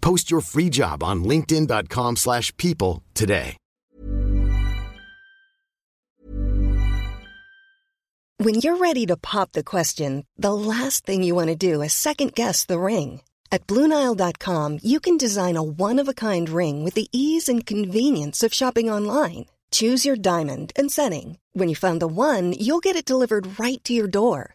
Post your free job on linkedin.com/people slash people today. When you're ready to pop the question, the last thing you want to do is second guess the ring. At Bluenile.com, you can design a one-of-a-kind ring with the ease and convenience of shopping online. Choose your diamond and setting. When you find the one, you'll get it delivered right to your door.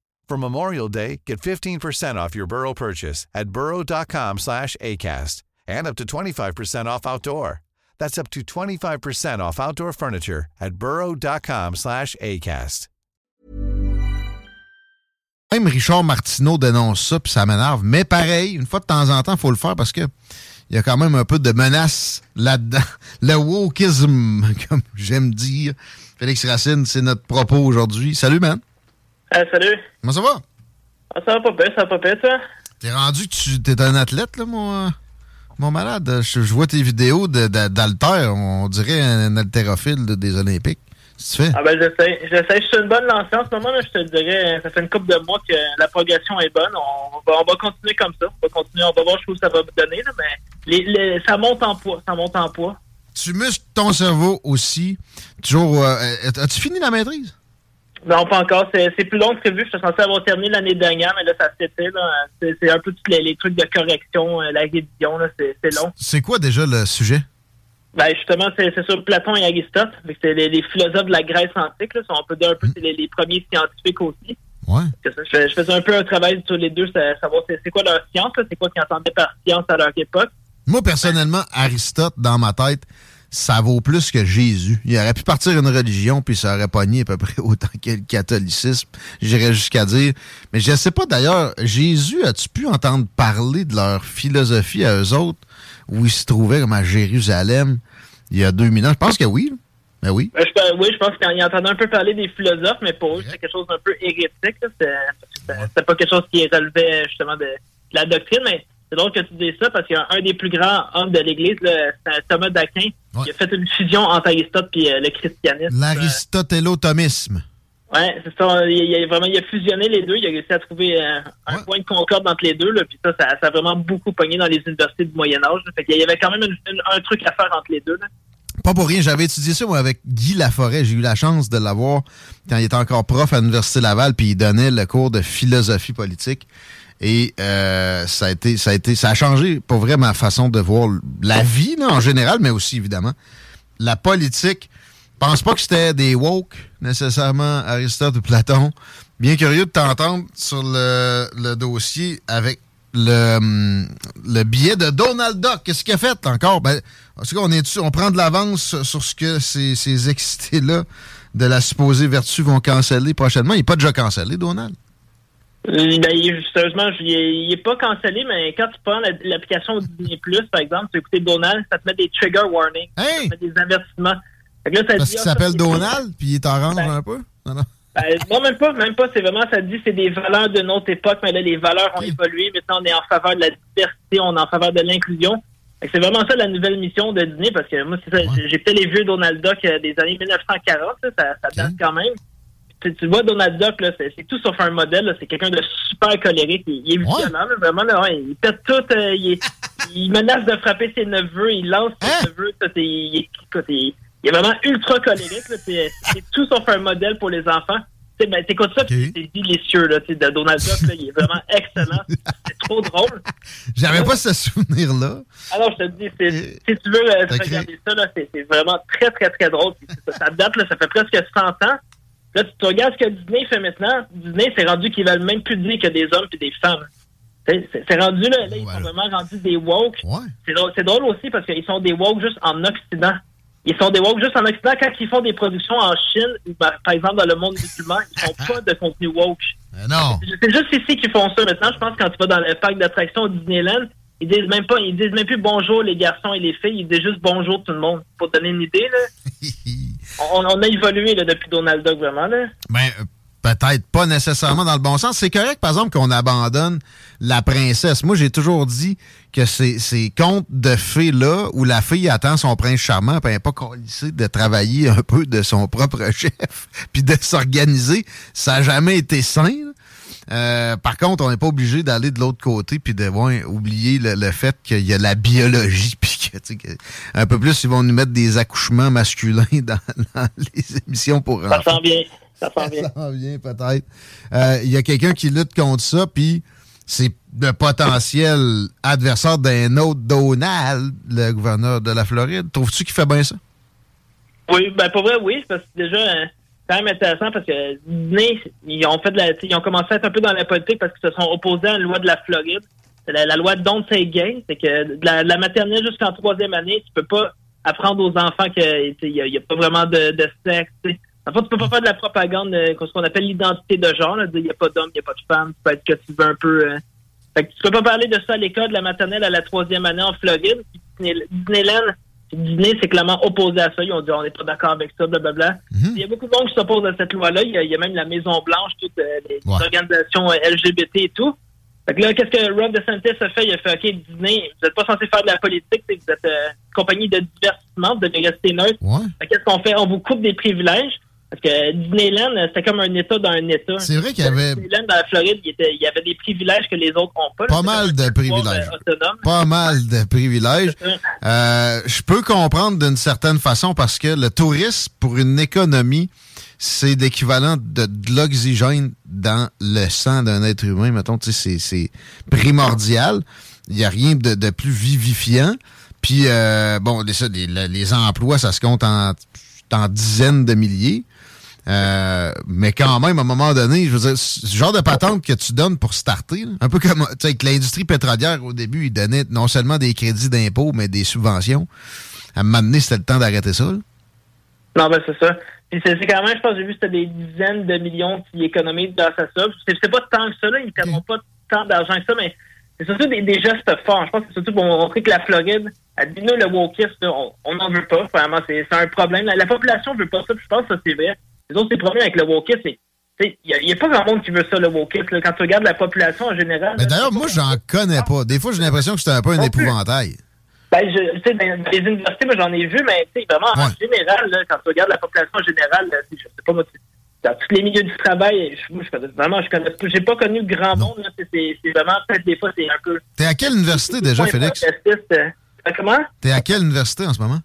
For Memorial Day, get 15% off your Burrow purchase at burrow.com slash ACAST and up to 25% off outdoor. That's up to 25% off outdoor furniture at burrow.com slash ACAST. Même Richard Martineau dénonce ça, puis ça m'énerve. Mais pareil, une fois de temps en temps, il faut le faire parce que il y a quand même un peu de menace là-dedans. Le wokisme, comme j'aime dire. Félix Racine, c'est notre propos aujourd'hui. Salut, man. Euh, salut. Comment ça va? Ah, ça va pas bien, ça va pas bien, toi? T'es rendu que tu es un athlète, là, mon, euh, mon malade. Je, je vois tes vidéos d'haltère. On dirait un, haltérophile de- des Olympiques. Qu'est-ce que tu fais? Ah ben j'essaie, j'essaie, je suis une bonne lancée en ce moment, là, je te dirais, ça fait une couple de mois que la progression est bonne, on va, on va continuer comme ça, on va continuer, on va voir où ça va me donner, là, mais les, les- ça monte en poids, ça monte en poids. Tu muscles ton cerveau aussi. Toujours. euh, As-tu fini la maîtrise? Non, pas encore, c'est, c'est plus long que prévu, je suis censé avoir terminé l'année dernière, mais là, ça s'était, c'est, un peu tous les, les trucs de correction, euh, la révision, là, c'est, c'est long. C'est quoi déjà le sujet? Ben justement, c'est c'est sur Platon et Aristote. C'est les, les philosophes de la Grèce antique. Là. On peut dire un peu c'est les, les premiers scientifiques aussi. Ouais. Ça, Je, fais- je faisais un peu un travail sur les deux, savoir c'est c'est quoi leur science, là, c'est quoi qu'ils entendaient par science à leur époque. Moi, personnellement, Aristote, dans ma tête, ça vaut plus que Jésus. Il aurait pu partir une religion, puis ça aurait pogné à peu près autant que le catholicisme. J'irais jusqu'à dire. Mais je sais pas d'ailleurs, Jésus, as-tu pu entendre parler de leur philosophie à eux autres, où ils se trouvaient comme à Jérusalem il y a 2000 ans? Je pense que oui. Ben oui. Ben, je, oui, je pense qu'ils entendaient un peu parler des philosophes, mais pour eux, c'était quelque chose d'un peu hérétique. C'était c'était pas quelque chose qui relevait justement de, de la doctrine, mais c'est drôle que tu dises ça parce qu'il y a un des plus grands hommes de l'Église, Thomas d'Aquin, qui a fait une fusion entre Aristote et le christianisme. L'aristotélotomisme. Ouais, c'est ça. Il, il a vraiment il a fusionné les deux. Il a réussi à trouver euh, un point de concorde entre les deux. Là, puis ça, ça, ça a vraiment beaucoup pogné dans les universités du Moyen Âge. Fait qu'il y avait quand même une- une- un truc à faire entre les deux. Là. Pas pour rien, j'avais étudié ça moi avec Guy Laforêt. J'ai eu la chance de l'avoir quand il était encore prof à l'Université Laval, puis il donnait le cours de philosophie politique. Et euh, ça a été, ça a été, ça a changé pour vrai ma façon de voir la vie là, en général, mais aussi évidemment la politique. Pense pas que c'était des woke nécessairement Aristote ou Platon. Bien curieux de t'entendre sur le, dossier avec le, le billet de Donald Duck. Qu'est-ce qu'il a fait encore? Ben, en tout cas, on, est on prend de l'avance sur- ce que ces, ces excités-là de la supposée vertu vont canceller prochainement? Il n'est pas déjà cancellé, Donald. Euh, Ben, je- il est, il est pas cancellé, mais quand tu prends la- l'application Disney Plus, par exemple, tu écouter Donald, ça te met des trigger warnings. Ça te met des avertissements. Là, ça Parce qu'il ah, s'appelle Donald, puis il est orange un peu? Non, non. Ben, non, même pas, même pas. C'est vraiment, ça dit, c'est des valeurs de notre époque, mais là, les valeurs ont évolué. Maintenant, on est en faveur de la diversité, on est en faveur de l'inclusion. C'est vraiment ça la nouvelle mission de Disney, parce que moi, j'ai fait les vieux Donald Duck euh, des années 1940, ça, ça date quand même. Tu, vois Donald Duck, c'est tout sauf un modèle. C'est quelqu'un de super colérique. Il, est violent, vraiment. il pète tout. Euh, il, menace de frapper ses neveux. Il lance ses hein? neveux. il, est vraiment ultra colérique. C'est tout sauf un modèle pour les enfants. Ben, t'écoutes ça, c'est délicieux, là, de Donald Duck, là, il est vraiment excellent. C'est trop drôle. J'avais pas ce souvenir-là. Alors, je te dis, si tu veux euh, regarder ça, là, c'est vraiment très, très, très drôle. Ça, date, là, ça fait presque 100 ans. Là, tu, regardes ce que Disney fait maintenant. Disney, c'est rendu qu'ils veulent même plus dire que des hommes et des femmes. C'est rendu, là, là ils sont vraiment rendus des woke. C'est drôle, drôle aussi parce qu'ils sont des woke juste en Occident. Ils sont des woke juste en Occident. Quand ils font des productions en Chine, ben, par exemple dans le monde musulman, ils font pas de contenu woke. non. C'est juste ici qu'ils font ça maintenant. Je pense que quand tu vas dans le parc d'attractions Disneyland, ils disent même pas, ils disent même plus bonjour les garçons et les filles, ils disent juste bonjour tout le monde. Pour donner une idée, là. on, a évolué depuis Donald Duck, vraiment, là. Ben, euh, peut-être pas nécessairement dans le bon sens. C'est correct, par exemple, qu'on abandonne la princesse. Moi, j'ai toujours dit que ces, ces contes de fées-là, où la fille attend son prince charmant, puis elle pas lycée de travailler un peu de son propre chef, puis de s'organiser, ça n'a jamais été sain. Euh, par contre, on n'est pas obligé d'aller de l'autre côté puis de oublier le, fait qu'il y a la biologie puis que, un peu plus ils vont nous mettre des accouchements masculins dans, les émissions pour ça Sent bien. Ça sent bien. Ça sent bien peut-être. Euh, il y a quelqu'un qui lutte contre ça puis c'est le potentiel adversaire d'un autre Donald, le gouverneur de la Floride. Trouves-tu qu'il fait bien ça? Oui, ben pour vrai, oui, parce que déjà, hein, quand même intéressant parce que Disney, ils ont fait ils ont commencé à être un peu dans la politique parce qu'ils se sont opposés à la loi de la Floride. La, loi Don't Say Gay. C'est que de la, maternelle jusqu'en troisième année, tu peux pas apprendre aux enfants qu'il n'y a, pas vraiment de, sexe. En fait, tu peux pas faire de la propagande, euh, ce qu'on appelle l'identité de genre. Il n'y a pas d'homme, il n'y a pas de femme. Tu peux être que tu veux un peu. Euh. Fait que tu peux pas parler de ça à l'école, de la maternelle à la troisième année en Floride. Disneyland, Disney c'est clairement opposé à ça. Ils ont dit on n'est pas d'accord avec ça, blablabla. Mhm. Il y a beaucoup de monde qui s'oppose à cette loi-là. Il, y a même la Maison Blanche, toutes euh, les organisations euh, LGBT et tout. Fait que là, qu'est-ce que Rob DeSantis a fait? Il a fait OK, Disney, vous n'êtes pas censé faire de la politique, vous êtes euh, compagnie de divertissement, vous devez rester neutre. Qu'est-ce qu'on fait? On vous coupe des privilèges. Parce que Disneyland, c'était comme un État dans un État. C'est vrai qu'il y avait. Disneyland dans la Floride, il, y avait des privilèges que les autres n'ont pas. Pas mal de privilèges. Pas mal de privilèges. Euh, je peux comprendre d'une certaine façon parce que le tourisme, pour une économie, c'est l'équivalent de, l'oxygène dans le sang d'un être humain. Mettons, c'est primordial. Il n'y a rien de, plus vivifiant. Puis, euh, bon, les, les, emplois, ça se compte en, en dizaines de milliers. Euh, mais quand même, à un moment donné, je veux dire, ce genre de patente que tu donnes pour starter, un peu comme avec l'industrie pétrolière au début, ils donnaient non seulement des crédits d'impôt, mais des subventions. À un moment donné, c'était le temps d'arrêter ça. Non, ben c'est ça. Puis c'est quand même, je pense, j'ai vu c'était des dizaines de millions qui économisent grâce à ça. C'est pas tant que ça, là. Ils n'ont pas tant d'argent que ça, mais c'est surtout des, gestes forts. Je pense que c'est surtout pour montrer que la Floride, a dit nous, le wokisme, on n'en veut pas. Vraiment, c'est un problème. La, population veut pas ça, je pense que ça, c'est vrai. Les autres, c'est problème avec le wokisme, c'est il n'y a, pas grand monde qui veut ça, le wokisme. Quand tu regardes la population en général. Mais d'ailleurs, moi, j'en connais pas. Des fois, j'ai l'impression que c'est un peu un épouvantail. Ben, je, sais, dans les universités, moi, j'en ai vu, mais vraiment, en général, là, quand tu regardes la population en général, je sais pas, moi, dans tous les milieux du travail, je, je vraiment, je connais, j'ai pas connu grand monde, c'est, vraiment, peut-être des fois, c'est un peu. T'es à quelle université déjà, Félix? Euh, comment? T'es à quelle université en ce moment?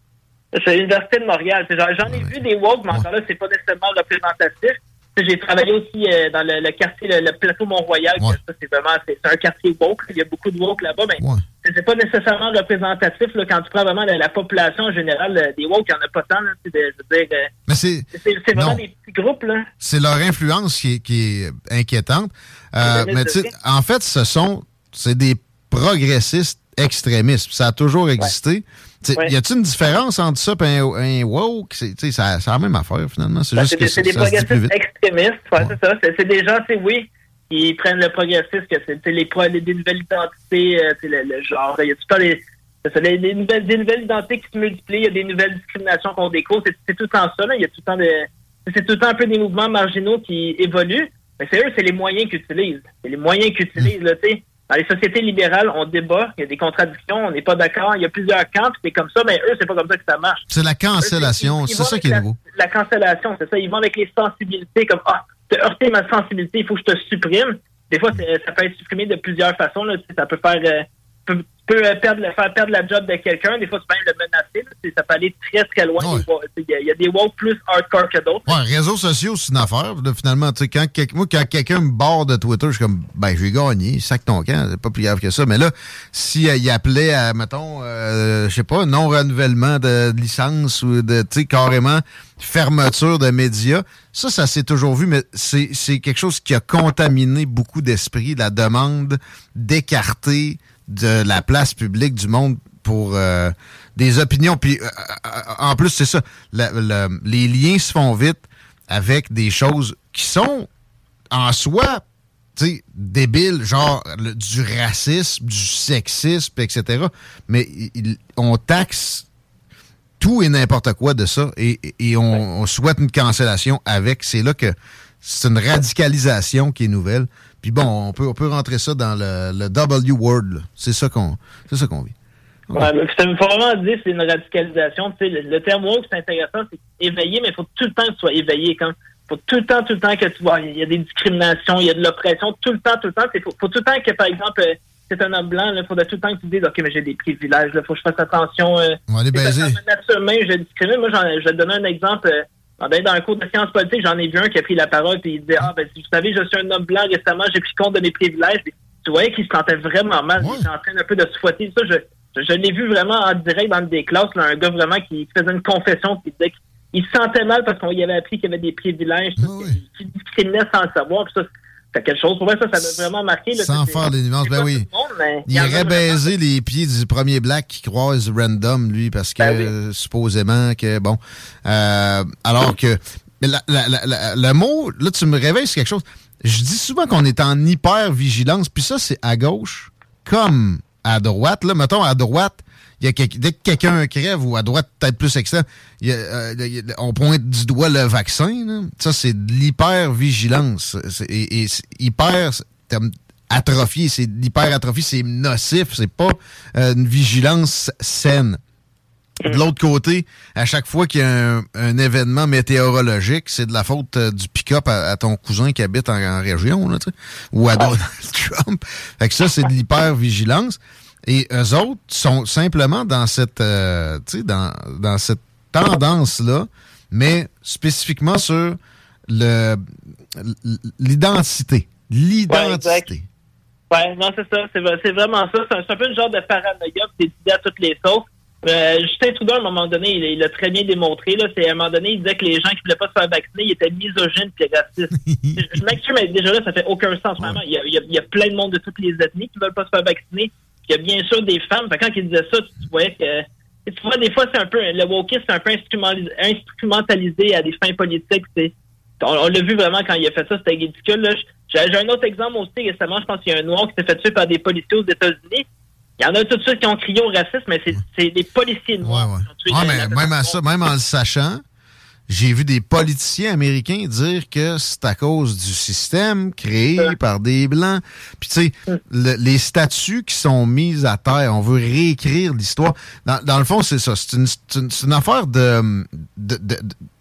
C'est l'Université de Montréal. J'en ai vu des woke, mais encore là, c'est pas nécessairement représentatif. J'ai travaillé aussi euh, dans le, quartier, le, plateau Mont-Royal. C'est vraiment c'est un quartier woke. Il y a beaucoup de woke là-bas, mais c'est pas nécessairement représentatif là, quand tu prends vraiment la, population en général. Euh, des woke, il n'y en a pas tant. Là, je veux dire, euh, mais c'est vraiment des petits groupes. C'est leur influence qui est, qui est inquiétante. mais en fait, ce sont c'est des progressistes extrémistes. Ça a toujours existé. Y a-t-il une différence entre ça et un, woke? C'est la même affaire, finalement. C'est ben, juste que C'est des progressistes extrémistes. c'est ça. C'est des gens, c'est oui, qui prennent le progressiste, que c'est les, les, des nouvelles identités, euh, le, genre. Il y a tout le temps des, des, nouvelles, des nouvelles identités qui se multiplient, il y a des nouvelles discriminations qu'on découvre. C'est tout le temps ça. Il y a tout le temps c'est tout le temps un peu des mouvements marginaux qui évoluent. Mais c'est eux, c'est les moyens qu'ils utilisent. C'est les moyens qu'ils utilisent. Là, dans les sociétés libérales, on débat, il y a des contradictions, on n'est pas d'accord, il y a plusieurs camps, c'est comme ça, mais eux, c'est pas comme ça que ça marche. C'est la cancellation, c'est ça qui est nouveau. La cancellation, c'est ça. Ils vont avec les sensibilités, comme Ah, tu as heurté ma sensibilité, il faut que je te supprime. Des fois, ça peut être supprimé de plusieurs façons. Là. Ça peut faire euh, peut euh, perdre, faire perdre la job de quelqu'un. Des fois, tu peux même le menacer. ça peut aller très, très loin. Il y, a des woke plus hardcore que d'autres. Ouais, réseaux sociaux, c'est une affaire. finalement, quand, moi, quand quelqu'un me barre de Twitter, je suis comme, ben, j'ai gagné, sac ton camp, c'est pas plus grave que ça. Mais là, s'il il appelait à, mettons, euh, je sais pas, non-renouvellement de licence ou de, tu sais, carrément fermeture de médias, ça, ça s'est toujours vu, mais c'est quelque chose qui a contaminé beaucoup d'esprits, la demande d'écarter de la place publique du monde pour euh, des opinions. Puis euh, euh, en plus, c'est ça, les liens se font vite avec des choses qui sont en soi débiles, genre du racisme, du sexisme, etc. Mais on taxe tout et n'importe quoi de ça et, on, souhaite une cancellation avec. C'est là que c'est une radicalisation qui est nouvelle. Puis bon, on peut, on peut rentrer ça dans le, W word. C'est ça qu'on c'est ça qu'on vit. Ouais, faut vraiment dire c'est une radicalisation. Tu sais, le, terme woke, c'est intéressant, c'est éveillé, mais il faut tout le temps que tu sois éveillé. Il faut tout le temps, tout le temps que tu vois, il y a des discriminations, il y a de l'oppression, tout le temps, tout le temps. Il faut, faut, tout le temps que, par exemple, euh, c'est un homme blanc, il faudrait tout le temps que tu dises, OK, mais j'ai des privilèges, il faut que je fasse attention. Euh, on va aller baiser. je discrimine. Moi, je vais te donner un exemple. Euh, dans un cours de sciences politiques, j'en ai vu un qui a pris la parole et il disait Ah, ben, si vous savez, je suis un homme blanc récemment, j'ai pris compte de mes privilèges. tu voyais qu'il se sentait vraiment mal. Il était en train un peu de se fouetter. Ça, je, je, l'ai vu vraiment en direct dans des classes, là, un gars vraiment qui faisait une confession qui disait qu'il se sentait mal parce qu'on lui avait appris qu'il y avait des privilèges, qu'il discriminait sans le savoir. ça, quelque chose. Pour moi, ça, ça m'a vraiment marqué. Sans faire des nuances, ben oui. il aurait baisé les pieds du premier black qui croise random, lui, parce que ben supposément que, bon. Euh, alors que. Mais le mot, là, tu me réveilles sur quelque chose. Je dis souvent qu'on est en hyper-vigilance, puis ça, c'est à gauche comme à droite. Là, mettons, à droite, y a dès que quelqu'un crève, ou à droite, peut-être plus extrême, euh, on pointe du doigt le vaccin. Ça, c'est de l'hyper-vigilance. Et, hyper, atrophié, c'est l'hyper-atrophie, c'est nocif, c'est pas euh, une vigilance saine. De l'autre côté, à chaque fois qu'il y a un, événement météorologique, c'est de la faute euh, du pick-up à, ton cousin qui habite en, région, là, ou à Donald Trump. Fait que ça, c'est de l'hyper-vigilance. Et eux autres sont simplement dans cette, euh, dans, dans cette tendance-là, mais spécifiquement sur le l'identité. L'identité. Ouais, non, c'est ça. C'est vraiment ça. C'est un, peu le genre de paranoïa qui est à toutes les sauces. Euh, Justin Trudeau, à un moment donné, il l'a très bien démontré. Là, c'est à un moment donné, il disait que les gens qui ne voulaient pas se faire vacciner, ils étaient misogynes et racistes. je m'excuse, mais déjà là, ça fait aucun sens. Vraiment. Il, y a, il, y a, plein de monde de toutes les ethnies qui ne veulent pas se faire vacciner. Il y a bien sûr des femmes. quand il disait ça, tu voyais que. Tu vois, des fois, c'est un peu. Le wokisme, c'est un peu instrumentalisé à des fins politiques. On, l'a vu vraiment quand il a fait ça, c'était ridicule. J'ai un autre exemple aussi récemment. Je pense qu'il y a un noir qui s'est fait tuer par des policiers aux États-Unis. Il y en a tout de suite qui ont crié au racisme, mais c'est des policiers noirs. Ouais, ouais. Ah, mais même à ça, même en le sachant, j'ai vu des politiciens américains dire que c'est à cause du système créé par des Blancs. Puis tu sais, les statuts qui sont mis à terre, on veut réécrire l'histoire. Dans, le fond, c'est ça. C'est une, affaire de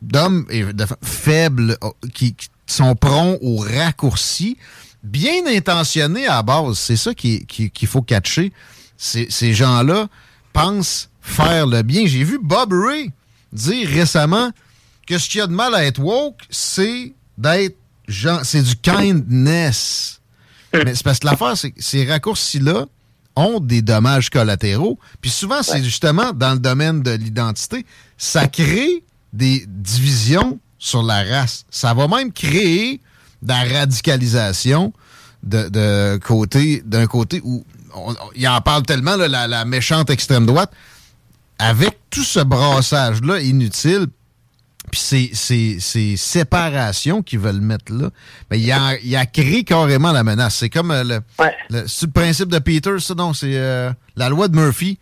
d'hommes de, faibles oh, qui, sont prompts au raccourci, bien intentionnés à base. C'est ça qu'il faut catcher. Ces gens-là pensent faire le bien. J'ai vu Bob Ray dire récemment que ce qu'il y a de mal à être woke, c'est d'être genre, c'est du kindness. Mais c'est parce que l'affaire, c'est que ces raccourcis-là ont des dommages collatéraux. Puis souvent, c'est justement dans le domaine de l'identité, ça crée des divisions sur la race. Ça va même créer de la radicalisation de, côté, d'un côté où il en parle tellement, la, la méchante extrême droite. Avec tout ce brassage-là inutile, puis ces, séparations qu'ils veulent mettre là, mais il a, il a créé carrément la menace. C'est comme euh, le, le, principe de Peter, ça, non? C'est euh, la loi de Murphy.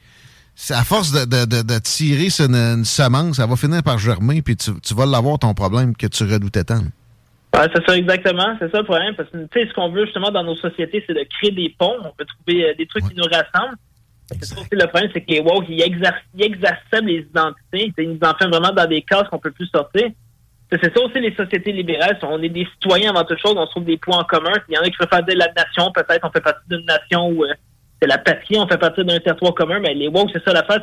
À force de, de, tirer une, semence, ça va finir par germer, puis tu, vas l'avoir ton problème que tu redoutais tant. Ouais, c'est ça, exactement. C'est ça le problème. Parce que, tu sais, ce qu'on veut justement dans nos sociétés, c'est de créer des ponts. On peut trouver euh, des trucs qui nous rassemblent. C'est ça aussi le problème, c'est que les woke, ils, exacerbent les identités. Ils nous enferment vraiment dans des cases qu'on peut plus sortir. C'est ça aussi les sociétés libérales. On est des citoyens avant toute chose. On trouve des points en commun. Il y en a qui préfèrent dire la nation. Peut-être on fait partie d'une nation où euh, c'est la patrie. On fait partie d'un territoire commun. Mais les woke, c'est ça l'affaire.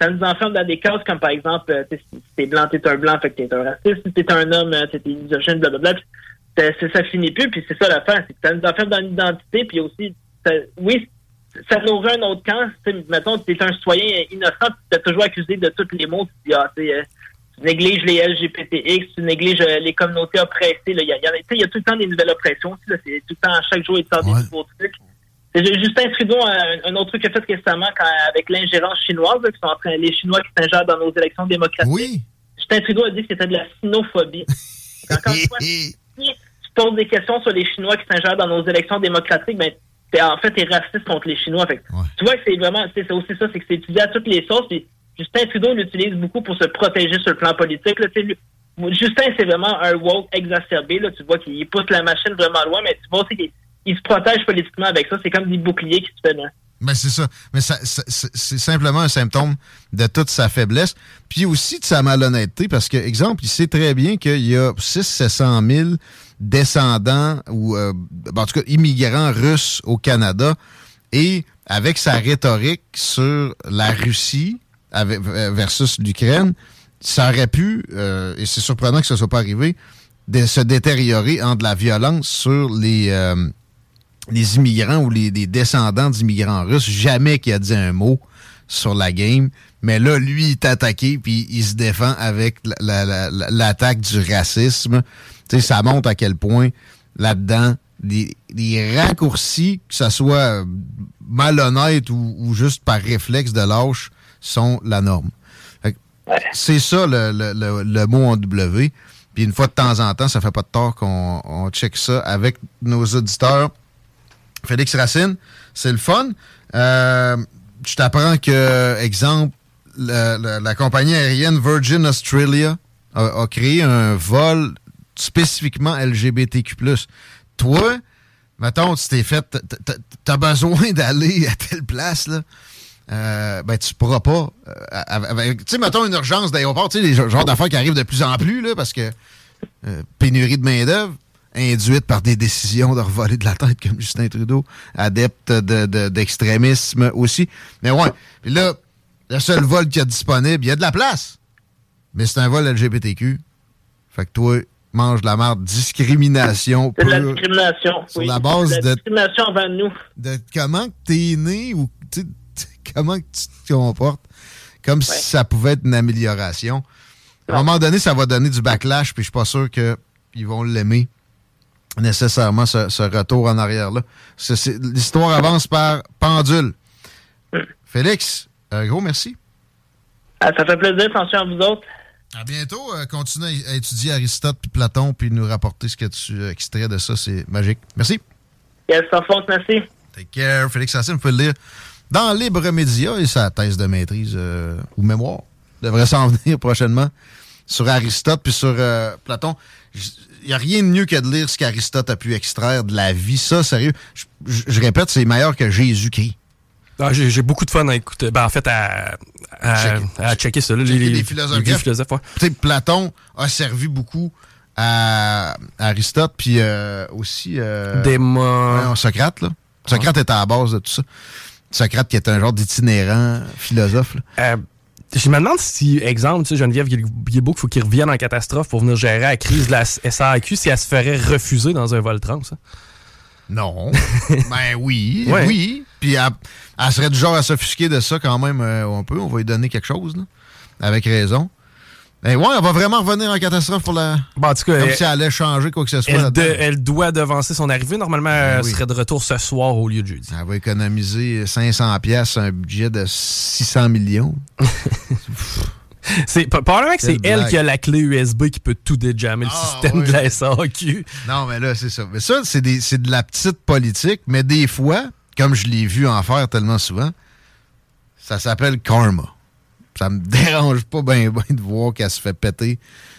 Ça nous enferme dans des cases comme par exemple, euh, si t'es blanc, t'es un blanc, fait que t'es un raciste. Si t'es un homme, euh, t'es misogyne, blablabla. Ça, ça finit plus. Puis c'est ça. C'est que ça nous enferme dans l'identité. Puis aussi, oui, ça nourrit un autre camp. Mettons, tu es un citoyen innocent, tu es toujours accusé de tous les mots. Tu dis, ah, euh, tu négliges les LGBTX, tu négliges euh, les communautés oppressées. Il y, a, y, a tout le temps des nouvelles oppressions. C'est tout le temps, chaque jour, il sort des nouveaux trucs. Justin Trudeau, un, un autre truc qu'il a fait récemment quand, avec l'ingérence chinoise, qui sont en train, les Chinois qui s'ingèrent dans nos élections démocratiques. Oui. Justin Trudeau a dit que c'était de la sinophobie. Encore une fois, si tu poses des questions sur les Chinois qui s'ingèrent dans nos élections démocratiques, ben, en fait, t'es raciste contre les Chinois. Fait. Tu vois que c'est vraiment, c'est aussi ça, c'est que c'est utilisé à toutes les sauces. Puis Justin Trudeau l'utilise beaucoup pour se protéger sur le plan politique. Là, Justin, c'est vraiment un woke exacerbé. Là. Tu vois qu'il pousse la machine vraiment loin, mais tu vois aussi qu'il se protège politiquement avec ça. C'est comme des boucliers qui se fait Mais c'est ça. Mais ça, c'est simplement un symptôme de toute sa faiblesse. Puis aussi de sa malhonnêteté, parce que, exemple, il sait très bien qu'il y a 600 000 descendants ou, euh, en tout cas, immigrants russes au Canada. Et avec sa rhétorique sur la Russie euh, versus l'Ukraine, ça aurait pu, euh, et c'est surprenant que ce soit pas arrivé, de se détériorer en de la violence sur les, les immigrants ou les, descendants d'immigrants russes. Jamais qu'il a dit un mot sur la game. Mais là, lui, il est attaqué, puis il se défend avec l'attaque du racisme sais, ça montre à quel point là-dedans, les, raccourcis, que ce soit euh, malhonnête ou, juste par réflexe de lâche, sont la norme. C'est ça le, le, le, mot en W. Puis une fois de temps en temps, ça fait pas de tort qu'on on check ça avec nos auditeurs. Félix Racine, c'est le fun. Euh, je t'apprends que, exemple, la, compagnie aérienne Virgin Australia a, créé un vol spécifiquement LGBTQ+. Toi, mettons, tu t'es fait, t'as besoin d'aller à telle place, là. Euh, ben, tu pourras pas. Euh, tu sais, mettons une urgence d'aéroport, tu sais, les genres d'affaires qui arrivent de plus en plus, là, parce que euh, pénurie de main-d'œuvre induite par des décisions de revoler de la tête comme Justin Trudeau, adepte d'extrémisme de, aussi. Mais ouais, puis là, le seul vol qu'il y a disponible, il y a de la place. Mais c'est un vol LGBTQ. Fait que toi, mange de la merde. Discrimination. C'est de la discrimination. Sur la base de. discrimination envers nous. De comment t'es né ou comment tu te comportes. Comme si ça pouvait être une amélioration. À un moment donné, ça va donner du backlash, puis je suis pas sûr qu'ils vont l'aimer nécessairement, ce, retour en arrière-là. L'histoire avance par pendule. Mm. Félix, un gros merci. Ah, ça fait plaisir, attention à vous autres. À bientôt. Euh, continue à, étudier Aristote puis Platon puis nous rapporter ce que tu euh, extrais de ça. C'est magique. Merci. Yes, sans faute, merci. Take care. Félix Sassine, vous pouvez le lire dans Libre Média et sa thèse de maîtrise euh, ou mémoire devrait s'en venir prochainement sur Aristote puis sur Platon. Il n'y a rien de mieux que de lire ce qu'Aristote a pu extraire de la vie. Ça, sérieux, je répète, c'est meilleur que Jésus-Christ. Ah, j'ai beaucoup de fun à écouter. Ben, en fait, à, à, checker, ça. Là, les, philosophes. Platon a servi beaucoup à, Aristote, puis euh, aussi... Euh, Démon... Socrate, là. Socrate était à la base de tout ça. Socrate qui est un genre d'itinérant philosophe. Euh, je me demande si, exemple, tu sais, Geneviève Guilbeault, il faut qu'il revienne en catastrophe pour venir gérer la crise de la SAQ si elle se ferait refuser dans un vol trans. Ça. Non. ben oui, oui. Puis elle, serait du genre à s'offusquer de ça quand même euh, un peu. On va lui donner quelque chose, là, avec raison. Ben ouais, elle va vraiment revenir en catastrophe pour la. Bon, en tout cas, Comme si elle allait changer quoi que ce soit. Elle, elle doit devancer son arrivée. Normalement, ben elle serait de retour ce soir au lieu de jeudi. Elle va économiser 500 pièces un budget de 600 millions. C'est probablement que c'est elle qui a la clé USB qui peut tout déjammer le ah, système de la SAQ. Non, mais là, c'est ça. Mais ça, c'est de la petite politique, mais des fois, comme je l'ai vu en faire tellement souvent, ça s'appelle karma. ça me dérange pas bien ben de voir qu'elle se fait péter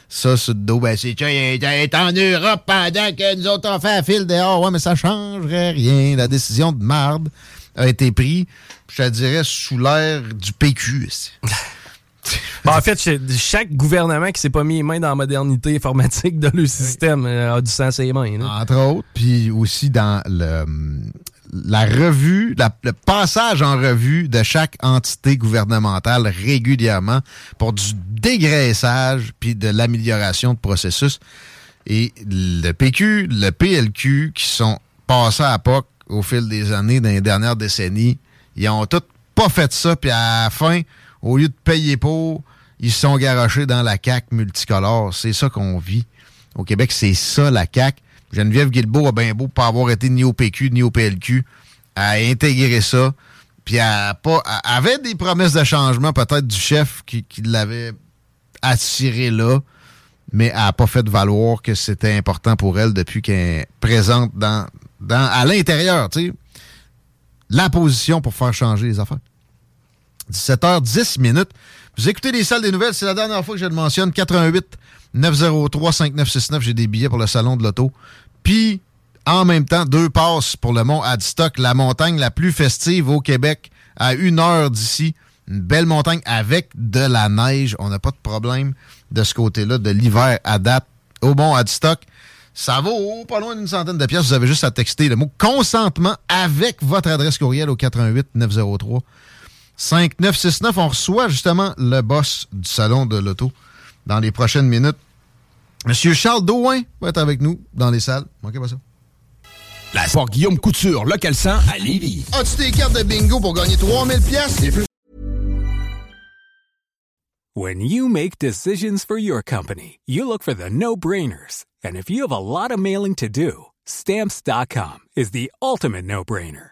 ça sur le dos. Ben, c'est il est en Europe pendant que nous autres on fait un fil dehors. Ouais, mais ça changerait rien. La décision de marde a été prise, je te dirais, sous l'air du PQ. Ben, en fait, chaque gouvernement qui s'est pas mis les mains dans la modernité informatique de le système euh, a du sens ses mains. Entre autres, puis aussi dans le, la revue, le passage en revue de chaque entité gouvernementale régulièrement pour du dégraissage puis de l'amélioration de processus. Et le PQ, le PLQ, qui sont passés à POC au fil des années, dans les dernières décennies, ils ont tous pas fait ça, puis à la fin, au lieu de payer pour, ils se sont garochés dans la CAC multicolore. C'est ça qu'on vit. Au Québec, c'est ça la CAC. Geneviève Guilbeault a bien beau pas avoir été ni au PQ ni au PLQ, à intégrer ça, puis à pas, avait des promesses de changement peut-être du chef qui, l'avait attiré là, mais elle n'a pas fait valoir que c'était important pour elle depuis qu'elle est présente dans, dans, à l'intérieur, tu sais, la position pour faire changer les affaires. 17h10 minutes. Vous écoutez les salles des nouvelles, c'est la dernière fois que je le mentionne. 88 903 5969, j'ai des billets pour le salon de l'auto. Puis, en même temps, deux passes pour le mont Adstock, la montagne la plus festive au Québec, à une heure d'ici. Une belle montagne avec de la neige. On n'a pas de problème de ce côté-là, de l'hiver à date au mont Adstock. Ça vaut pas loin d'une centaine de pièces. Vous avez juste à texter le mot consentement avec votre adresse courriel au 88 903 5969. On reçoit justement le boss du salon de l'auto dans les prochaines minutes. Monsieur Charles Douin va être avec nous dans les salles. Manquez pas ça. La Sport Guillaume Couture, local 100 à Lévis. As-tu des cartes de bingo pour gagner 3000 pièces et plus? When you make decisions for your company, you look for the no-brainers. And if you have a lot of mailing to do, stamps.com is the ultimate no-brainer.